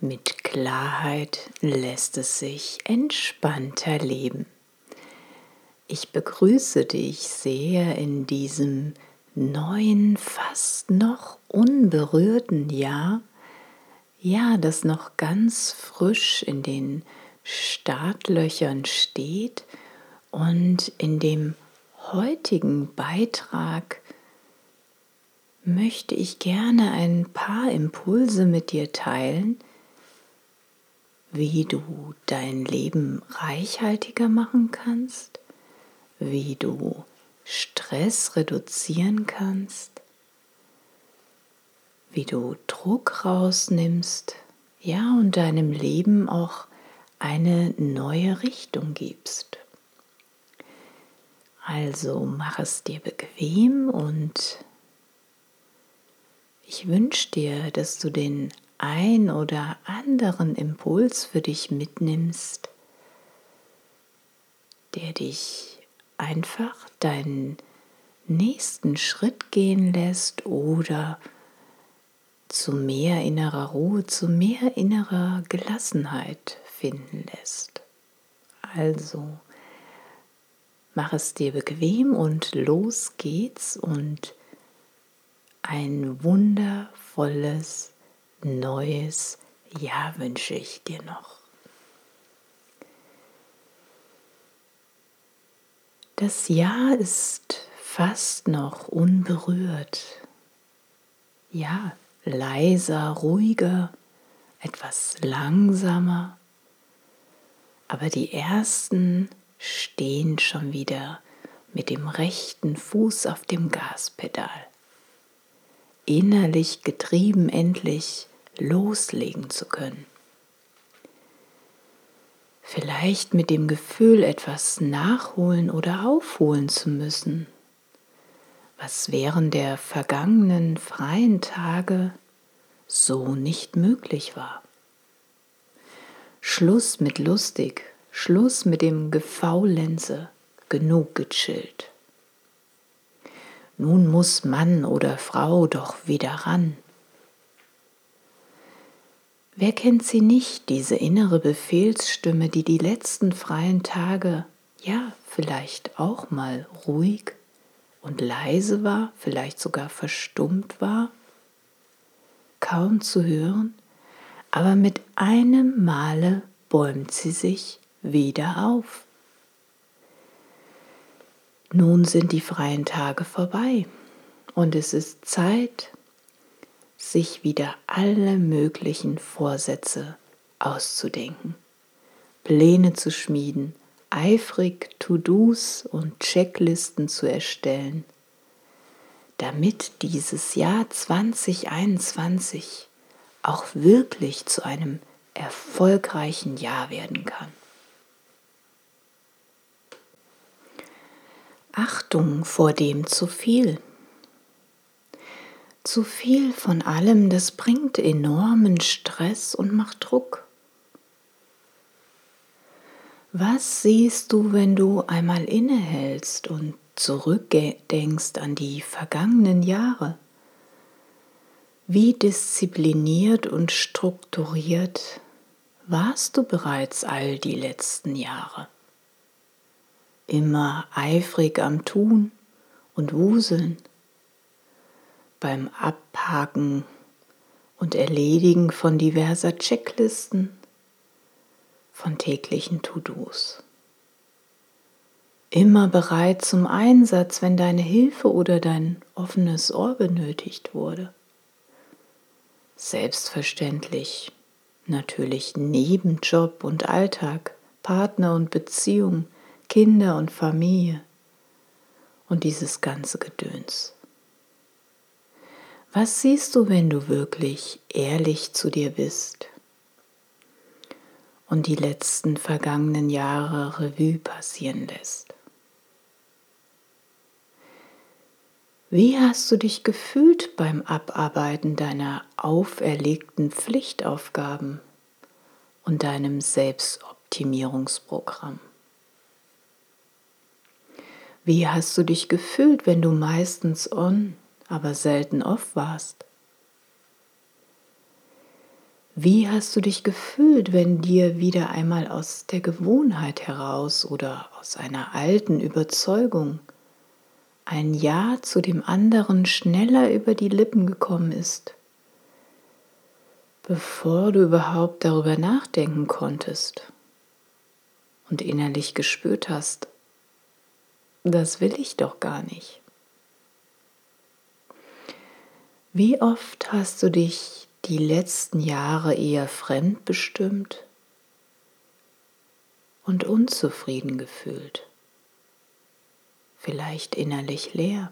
mit Klarheit lässt es sich entspannter leben. Ich begrüße dich sehr in diesem neuen, fast noch unberührten Jahr, ja, das noch ganz frisch in den Startlöchern steht und in dem heutigen Beitrag möchte ich gerne ein paar Impulse mit dir teilen, wie du dein Leben reichhaltiger machen kannst, wie du Stress reduzieren kannst, wie du Druck rausnimmst, ja, und deinem Leben auch eine neue Richtung gibst. Also mach es dir bequem und ich wünsche dir, dass du den ein oder anderen Impuls für dich mitnimmst, der dich einfach deinen nächsten Schritt gehen lässt oder zu mehr innerer Ruhe, zu mehr innerer Gelassenheit finden lässt. Also mach es dir bequem und los geht's und ein wundervolles neues Jahr wünsche ich dir noch. Das Jahr ist fast noch unberührt. Ja, leiser, ruhiger, etwas langsamer. Aber die ersten stehen schon wieder mit dem rechten Fuß auf dem Gaspedal. Innerlich getrieben endlich loslegen zu können. Vielleicht mit dem Gefühl, etwas nachholen oder aufholen zu müssen, was während der vergangenen freien Tage so nicht möglich war. Schluss mit lustig, Schluss mit dem Gefaulenze, genug gechillt. Nun muss Mann oder Frau doch wieder ran. Wer kennt sie nicht, diese innere Befehlsstimme, die die letzten freien Tage, ja, vielleicht auch mal ruhig und leise war, vielleicht sogar verstummt war, kaum zu hören, aber mit einem Male bäumt sie sich wieder auf. Nun sind die freien Tage vorbei und es ist Zeit, sich wieder alle möglichen Vorsätze auszudenken, Pläne zu schmieden, eifrig To-Dos und Checklisten zu erstellen, damit dieses Jahr 2021 auch wirklich zu einem erfolgreichen Jahr werden kann. Achtung vor dem zu viel. Zu viel von allem, das bringt enormen Stress und macht Druck. Was siehst du, wenn du einmal innehältst und zurückdenkst an die vergangenen Jahre? Wie diszipliniert und strukturiert warst du bereits all die letzten Jahre? Immer eifrig am Tun und Wuseln, beim Abhaken und Erledigen von diverser Checklisten, von täglichen To-Dos. Immer bereit zum Einsatz, wenn deine Hilfe oder dein offenes Ohr benötigt wurde. Selbstverständlich, natürlich neben Job und Alltag, Partner und Beziehung, Kinder und Familie und dieses ganze Gedöns. Was siehst du, wenn du wirklich ehrlich zu dir bist und die letzten vergangenen Jahre Revue passieren lässt? Wie hast du dich gefühlt beim Abarbeiten deiner auferlegten Pflichtaufgaben und deinem Selbstoptimierungsprogramm? Wie hast du dich gefühlt, wenn du meistens on, aber selten off warst? Wie hast du dich gefühlt, wenn dir wieder einmal aus der Gewohnheit heraus oder aus einer alten Überzeugung ein Ja zu dem anderen schneller über die Lippen gekommen ist, bevor du überhaupt darüber nachdenken konntest und innerlich gespürt hast, das will ich doch gar nicht. Wie oft hast du dich die letzten Jahre eher fremdbestimmt und unzufrieden gefühlt? vielleicht innerlich leer.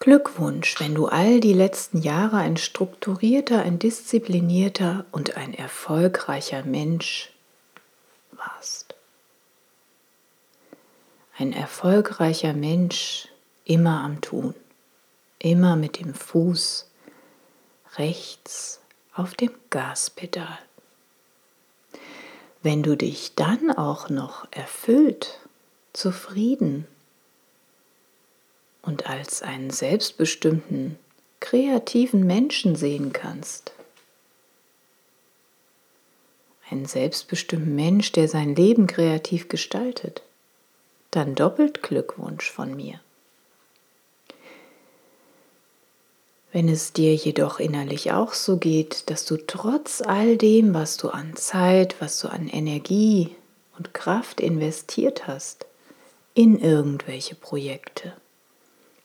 Glückwunsch, wenn du all die letzten Jahre ein strukturierter, ein disziplinierter und ein erfolgreicher Mensch warst. Ein erfolgreicher Mensch immer am Tun, immer mit dem Fuß rechts auf dem Gaspedal. Wenn du dich dann auch noch erfüllt, zufrieden und als einen selbstbestimmten, kreativen Menschen sehen kannst, einen selbstbestimmten Mensch, der sein Leben kreativ gestaltet, dann doppelt Glückwunsch von mir. Wenn es dir jedoch innerlich auch so geht, dass du trotz all dem, was du an Zeit, was du an Energie und Kraft investiert hast, in irgendwelche Projekte,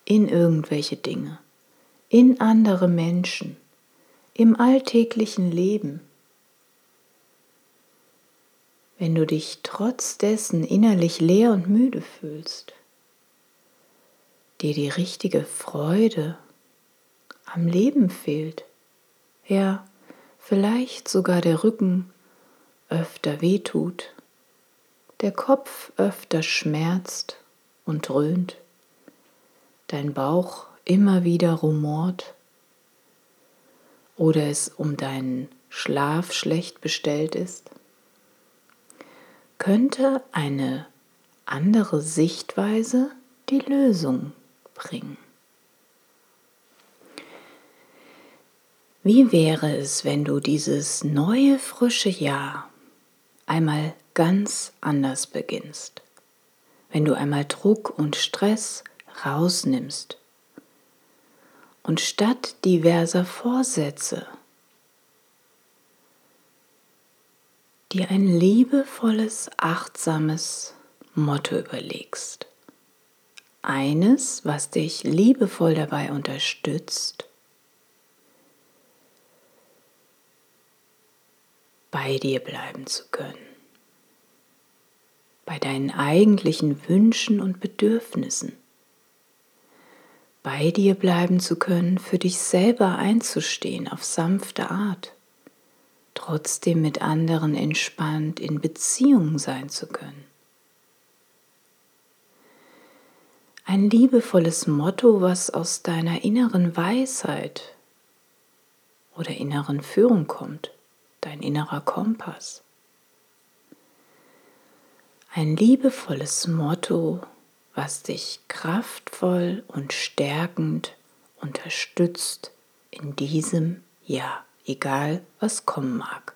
in irgendwelche Dinge, in andere Menschen, im alltäglichen Leben, wenn du dich trotz dessen innerlich leer und müde fühlst, dir die richtige Freude am Leben fehlt. Ja, vielleicht sogar der Rücken öfter wehtut, der Kopf öfter schmerzt und dröhnt, dein Bauch immer wieder rumort oder es um deinen Schlaf schlecht bestellt ist, könnte eine andere Sichtweise die Lösung bringen. Wie wäre es, wenn du dieses neue, frische Jahr einmal ganz anders beginnst? Wenn du einmal Druck und Stress rausnimmst und statt diverser Vorsätze dir ein liebevolles, achtsames Motto überlegst. Eines, was dich liebevoll dabei unterstützt, bei dir bleiben zu können, bei deinen eigentlichen Wünschen und Bedürfnissen, bei dir bleiben zu können, für dich selber einzustehen auf sanfte Art, trotzdem mit anderen entspannt in Beziehung sein zu können. Ein liebevolles Motto, was aus deiner inneren Weisheit oder inneren Führung kommt dein innerer Kompass. Ein liebevolles Motto, was dich kraftvoll und stärkend unterstützt in diesem Jahr, egal was kommen mag.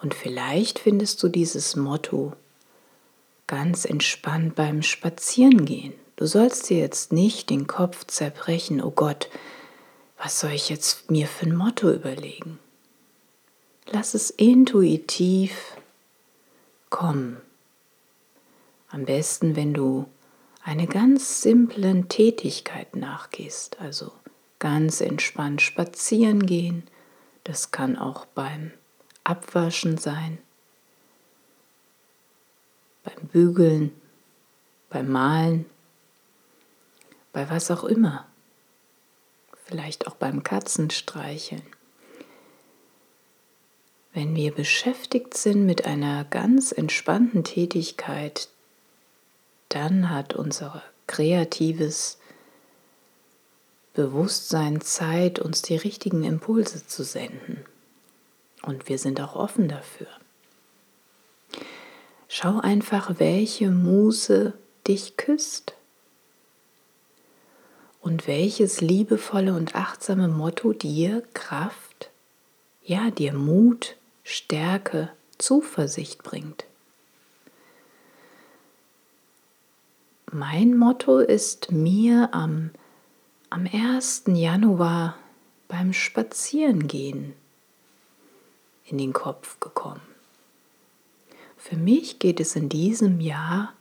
Und vielleicht findest du dieses Motto ganz entspannt beim Spazierengehen. Du sollst dir jetzt nicht den Kopf zerbrechen, oh Gott, was soll ich jetzt mir für ein Motto überlegen? Lass es intuitiv kommen. Am besten, wenn du eine ganz simplen Tätigkeit nachgehst, also ganz entspannt spazieren gehen. Das kann auch beim Abwaschen sein, beim Bügeln, beim Malen, bei was auch immer. Vielleicht auch beim Katzenstreicheln. Wenn wir beschäftigt sind mit einer ganz entspannten Tätigkeit, dann hat unser kreatives Bewusstsein Zeit, uns die richtigen Impulse zu senden. Und wir sind auch offen dafür. Schau einfach, welche Muse dich küsst und welches liebevolle und achtsame Motto dir Kraft, ja, dir Mut, Stärke, Zuversicht bringt. Mein Motto ist mir am, am 1. Januar beim Spazierengehen in den Kopf gekommen. Für mich geht es in diesem Jahr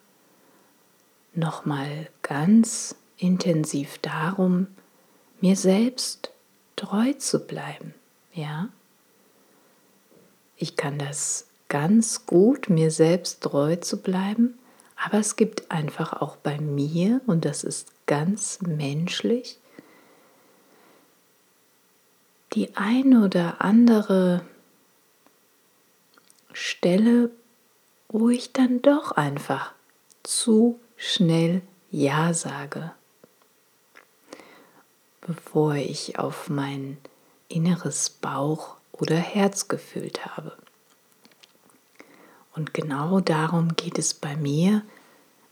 nochmal ganz intensiv darum, mir selbst treu zu bleiben. Ja, ich kann das ganz gut, mir selbst treu zu bleiben, aber es gibt einfach auch bei mir, und das ist ganz menschlich, die ein oder andere Stelle, wo ich dann doch einfach zu schnell Ja sage, bevor ich auf mein inneres Bauch oder Herz gefühlt habe. Und genau darum geht es bei mir,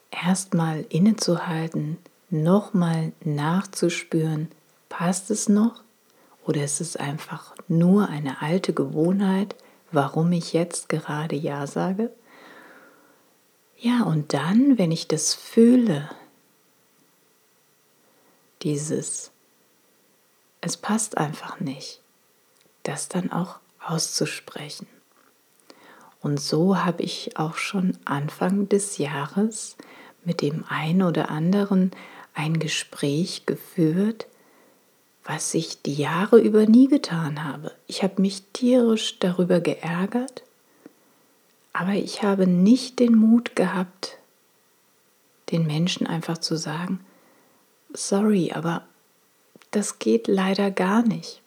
erstmal innezuhalten, nochmal nachzuspüren, passt es noch oder ist es einfach nur eine alte Gewohnheit, warum ich jetzt gerade Ja sage? Ja, und dann, wenn ich das fühle, dieses, es passt einfach nicht, das dann auch auszusprechen. Und so habe ich auch schon Anfang des Jahres mit dem einen oder anderen ein Gespräch geführt, was ich die Jahre über nie getan habe. Ich habe mich tierisch darüber geärgert, aber ich habe nicht den Mut gehabt, den Menschen einfach zu sagen, sorry, aber das geht leider gar nicht.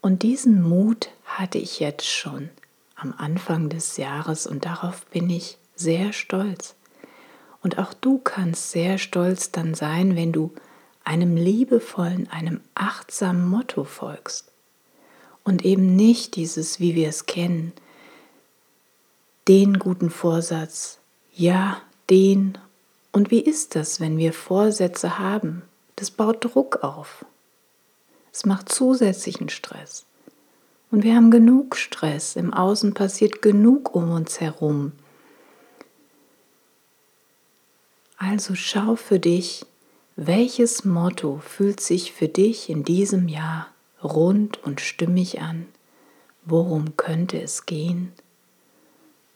Und diesen Mut hatte ich jetzt schon am Anfang des Jahres und darauf bin ich sehr stolz. Und auch du kannst sehr stolz dann sein, wenn du einem liebevollen, einem achtsamen Motto folgst und eben nicht dieses, wie wir es kennen, den guten Vorsatz, ja, den. Und wie ist das, wenn wir Vorsätze haben? Das baut Druck auf. Es macht zusätzlichen Stress. Und wir haben genug Stress. Im Außen passiert genug um uns herum. Also schau für dich, welches Motto fühlt sich für dich in diesem Jahr rund und stimmig an? Worum könnte es gehen?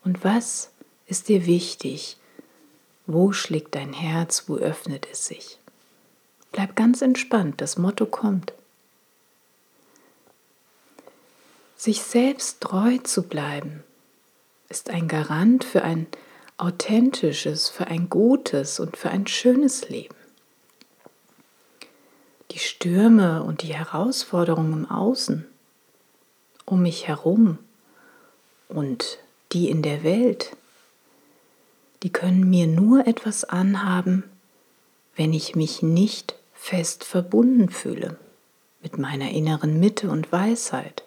Und was ist dir wichtig? Wo schlägt dein Herz? Wo öffnet es sich? Bleib ganz entspannt, das Motto kommt. Sich selbst treu zu bleiben, ist ein Garant für ein authentisches, für ein gutes und für ein schönes Leben. Die Stürme und die Herausforderungen im Außen, um mich herum und die in der Welt, die können mir nur etwas anhaben, wenn ich mich nicht fest verbunden fühle mit meiner inneren Mitte und Weisheit.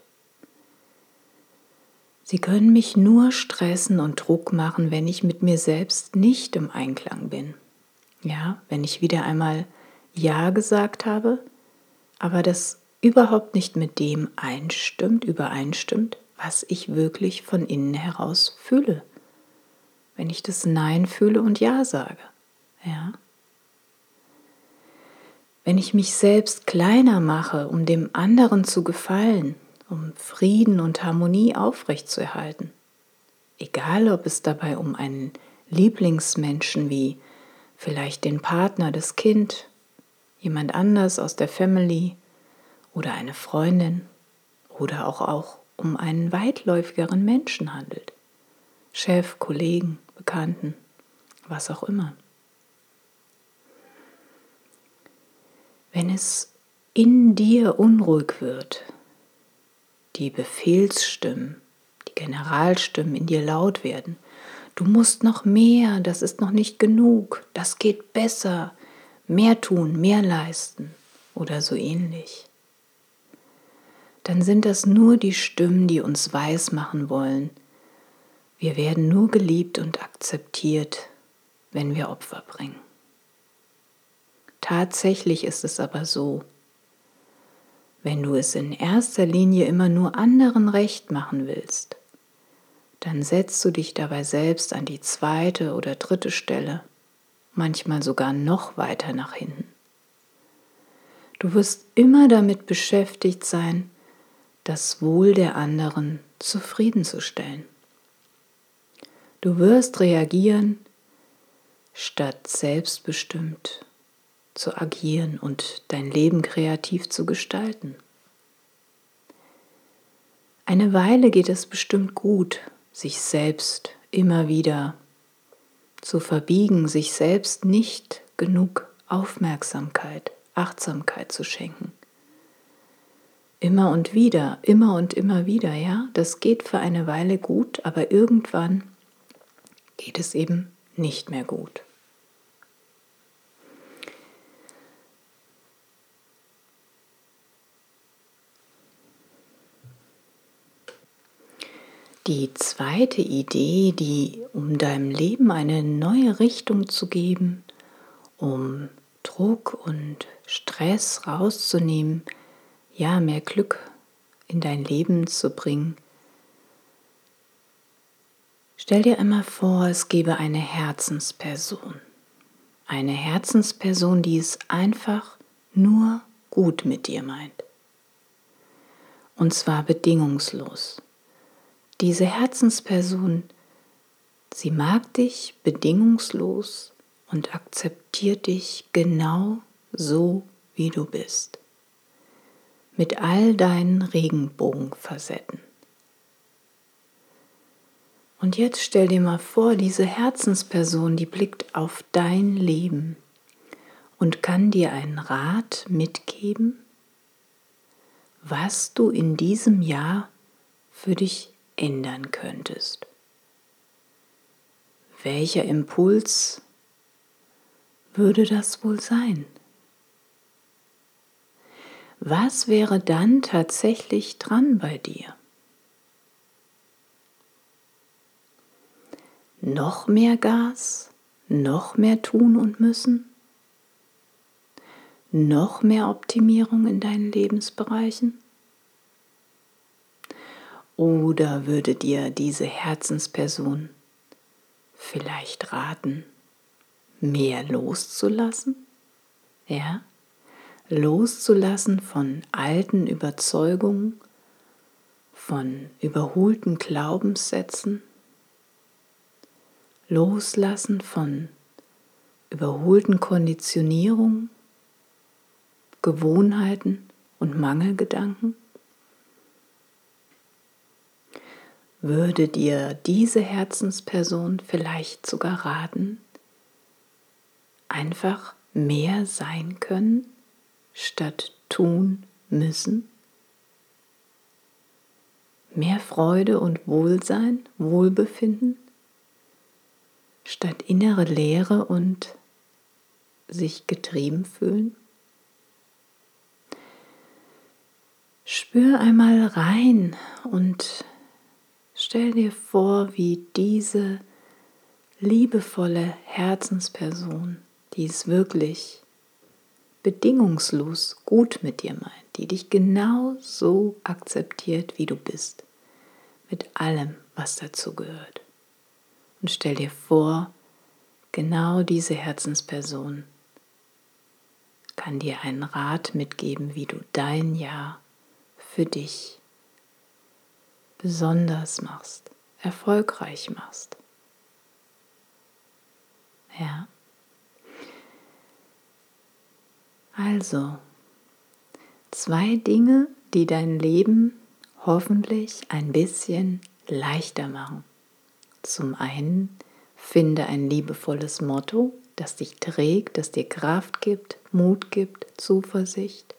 Sie können mich nur stressen und Druck machen, wenn ich mit mir selbst nicht im Einklang bin. Ja, wenn ich wieder einmal Ja gesagt habe, aber das überhaupt nicht mit dem einstimmt, übereinstimmt, was ich wirklich von innen heraus fühle. Wenn ich das Nein fühle und Ja sage. Ja. Wenn ich mich selbst kleiner mache, um dem anderen zu gefallen, um Frieden und Harmonie aufrechtzuerhalten. Egal, ob es dabei um einen Lieblingsmenschen wie vielleicht den Partner, das Kind, jemand anders aus der Family oder eine Freundin oder auch, auch um einen weitläufigeren Menschen handelt. Chef, Kollegen, Bekannten, was auch immer. Wenn es in dir unruhig wird, die Befehlsstimmen, die Generalstimmen in dir laut werden, du musst noch mehr, das ist noch nicht genug, das geht besser, mehr tun, mehr leisten oder so ähnlich, dann sind das nur die Stimmen, die uns weismachen wollen, wir werden nur geliebt und akzeptiert, wenn wir Opfer bringen. Tatsächlich ist es aber so, wenn du es in erster Linie immer nur anderen recht machen willst, dann setzt du dich dabei selbst an die zweite oder dritte Stelle, manchmal sogar noch weiter nach hinten. Du wirst immer damit beschäftigt sein, das Wohl der anderen zufriedenzustellen. Du wirst reagieren, statt selbstbestimmt zu agieren und dein Leben kreativ zu gestalten. Eine Weile geht es bestimmt gut, sich selbst immer wieder zu verbiegen, sich selbst nicht genug Aufmerksamkeit, Achtsamkeit zu schenken. Immer und wieder, immer und immer wieder, ja, das geht für eine Weile gut, aber irgendwann geht es eben nicht mehr gut. Die zweite Idee, die um deinem Leben eine neue Richtung zu geben, um Druck und Stress rauszunehmen, ja, mehr Glück in dein Leben zu bringen. Stell dir einmal vor, es gäbe eine Herzensperson. Eine Herzensperson, die es einfach nur gut mit dir meint. Und zwar bedingungslos. Diese Herzensperson, sie mag dich bedingungslos und akzeptiert dich genau so, wie du bist. Mit all deinen Regenbogenfacetten. Und jetzt stell dir mal vor, diese Herzensperson, die blickt auf dein Leben und kann dir einen Rat mitgeben, was du in diesem Jahr für dich ändern könntest. Welcher Impuls würde das wohl sein? Was wäre dann tatsächlich dran bei dir? Noch mehr Gas? Noch mehr tun und müssen? Noch mehr Optimierung in deinen Lebensbereichen? Oder würde dir diese Herzensperson vielleicht raten, mehr loszulassen? Ja? Loszulassen von alten Überzeugungen, von überholten Glaubenssätzen, loslassen von überholten Konditionierungen, Gewohnheiten und Mangelgedanken? Würde dir diese Herzensperson vielleicht sogar raten, einfach mehr sein können, statt tun müssen? Mehr Freude und Wohlsein, Wohlbefinden, statt innere Leere und sich getrieben fühlen? Spür einmal rein und stell dir vor, wie diese liebevolle Herzensperson, die es wirklich bedingungslos gut mit dir meint, die dich genau so akzeptiert, wie du bist, mit allem, was dazu gehört. Und stell dir vor, genau diese Herzensperson kann dir einen Rat mitgeben, wie du dein Jahr für dich besonders machst, erfolgreich machst. Ja. Also, zwei Dinge, die dein Leben hoffentlich ein bisschen leichter machen. Zum einen, finde ein liebevolles Motto, das dich trägt, das dir Kraft gibt, Mut gibt, Zuversicht,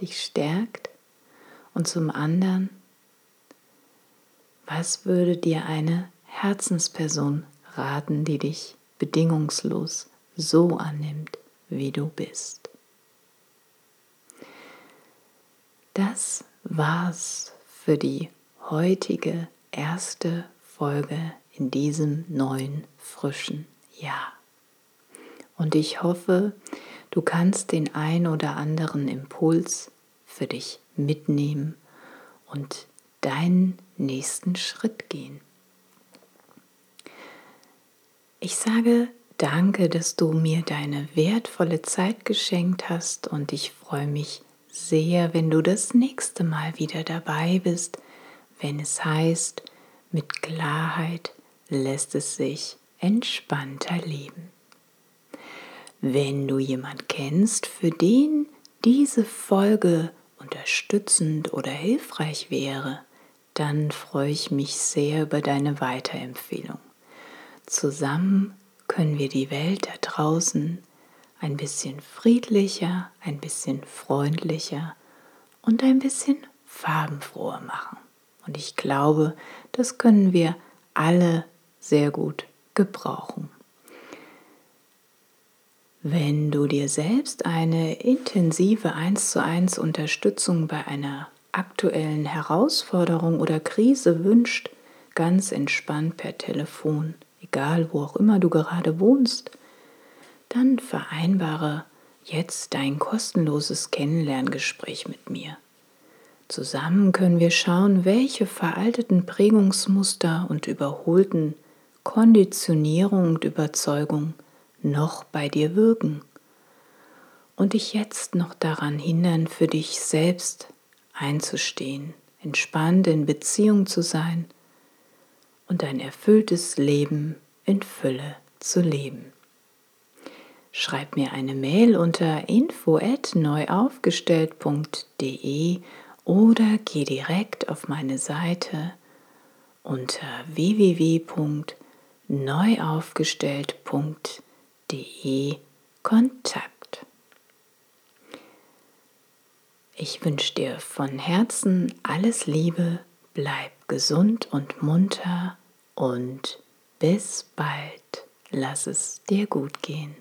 dich stärkt. Und zum anderen, was würde dir eine Herzensperson raten, die dich bedingungslos so annimmt, wie du bist? Das war's für die heutige erste Folge in diesem neuen, frischen Jahr. Und ich hoffe, du kannst den ein oder anderen Impuls für dich mitnehmen und deinen nächsten Schritt gehen. Ich sage danke, dass du mir deine wertvolle Zeit geschenkt hast und ich freue mich sehr, wenn du das nächste Mal wieder dabei bist, wenn es heißt, mit Klarheit lässt es sich entspannter leben. Wenn du jemand kennst, für den diese Folge unterstützend oder hilfreich wäre, dann freue ich mich sehr über deine Weiterempfehlung. Zusammen können wir die Welt da draußen ein bisschen friedlicher, ein bisschen freundlicher und ein bisschen farbenfroher machen. Und ich glaube, das können wir alle sehr gut gebrauchen. Wenn du dir selbst eine intensive 1 zu 1 Unterstützung bei einer aktuellen Herausforderung oder Krise wünscht, ganz entspannt per Telefon, egal wo auch immer du gerade wohnst, dann vereinbare jetzt dein kostenloses Kennenlerngespräch mit mir. Zusammen können wir schauen, welche veralteten Prägungsmuster und überholten Konditionierung und Überzeugung noch bei dir wirken und dich jetzt noch daran hindern, für dich selbst einzustehen, entspannt in Beziehung zu sein und ein erfülltes Leben in Fülle zu leben. Schreib mir eine Mail unter info@neuaufgestellt.de oder geh direkt auf meine Seite unter www.neuaufgestellt.de Kontakt. Ich wünsche dir von Herzen alles Liebe, bleib gesund und munter und bis bald. Lass es dir gut gehen.